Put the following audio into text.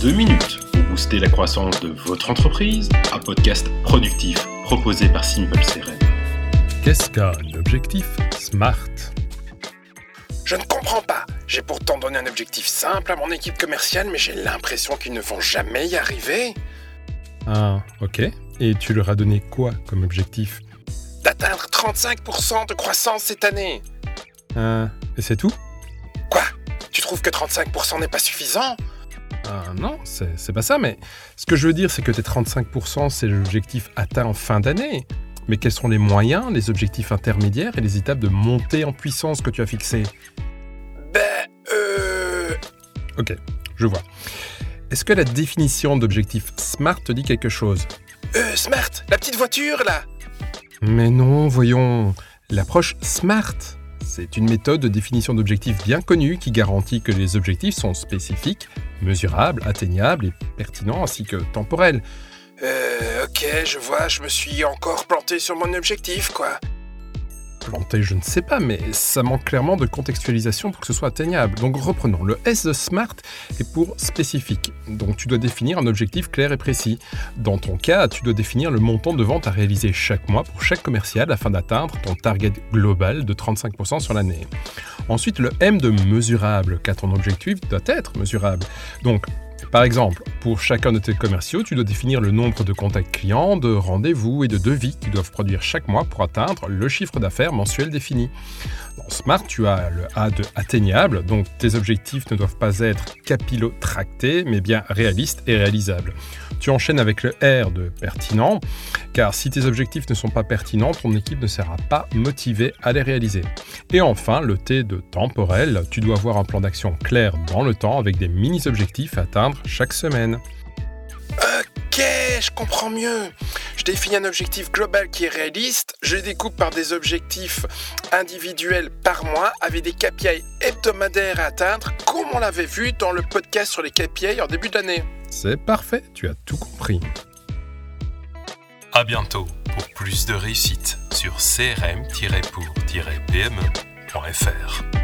2 minutes pour booster la croissance de votre entreprise, un podcast productif proposé par Simple CRM. Qu'est-ce qu'un objectif SMART? Je ne comprends pas. J'ai pourtant donné un objectif simple à mon équipe commerciale, mais j'ai l'impression qu'ils ne vont jamais y arriver. Ah, ok. Et tu leur as donné quoi comme objectif? D'atteindre 35% de croissance cette année. Ah, et c'est tout? Quoi? Tu trouves que 35% n'est pas suffisant? Ah, Non, c'est pas ça, mais ce que je veux dire, c'est que tes 35%, c'est l'objectif atteint en fin d'année. Mais quels sont les moyens, les objectifs intermédiaires et les étapes de montée en puissance que tu as fixées? Ben, euh... Ok, je vois. Est-ce que la définition d'objectif SMART te dit quelque chose? Euh, Smart, la petite voiture là Mais non, voyons. L'approche SMART, c'est une méthode de définition d'objectifs bien connue qui garantit que les objectifs sont spécifiques, mesurables, atteignables et pertinents ainsi que temporels. Euh, ok, je vois, je me suis encore planté sur mon objectif, quoi. Je ne sais pas, mais ça manque clairement de contextualisation pour que ce soit atteignable. Donc reprenons. Le S de SMART est pour spécifique. Donc tu dois définir un objectif clair et précis. Dans ton cas, tu dois définir le montant de vente à réaliser chaque mois pour chaque commercial afin d'atteindre ton target global de 35% sur l'année. Ensuite, le M de mesurable, car ton objectif doit être mesurable. Donc par exemple, pour chacun de tes commerciaux, tu dois définir le nombre de contacts clients, de rendez-vous et de devis qu'ils doivent produire chaque mois pour atteindre le chiffre d'affaires mensuel défini. Dans Smart, tu as le A de atteignable, donc tes objectifs ne doivent pas être capillotractés, mais bien réalistes et réalisables. Tu enchaînes avec le R de pertinent, car si tes objectifs ne sont pas pertinents, ton équipe ne sera pas motivée à les réaliser. Et enfin, le T de temporel, tu dois avoir un plan d'action clair dans le temps avec des mini-objectifs à atteindre chaque semaine. Ok, je comprends mieux. Je définis un objectif global qui est réaliste, je le découpe par des objectifs individuels par mois avec des KPI hebdomadaires à atteindre, comme on l'avait vu dans le podcast sur les KPI en début d'année. C'est parfait, tu as tout compris. À bientôt pour plus de réussite sur crm-pour-pme.fr.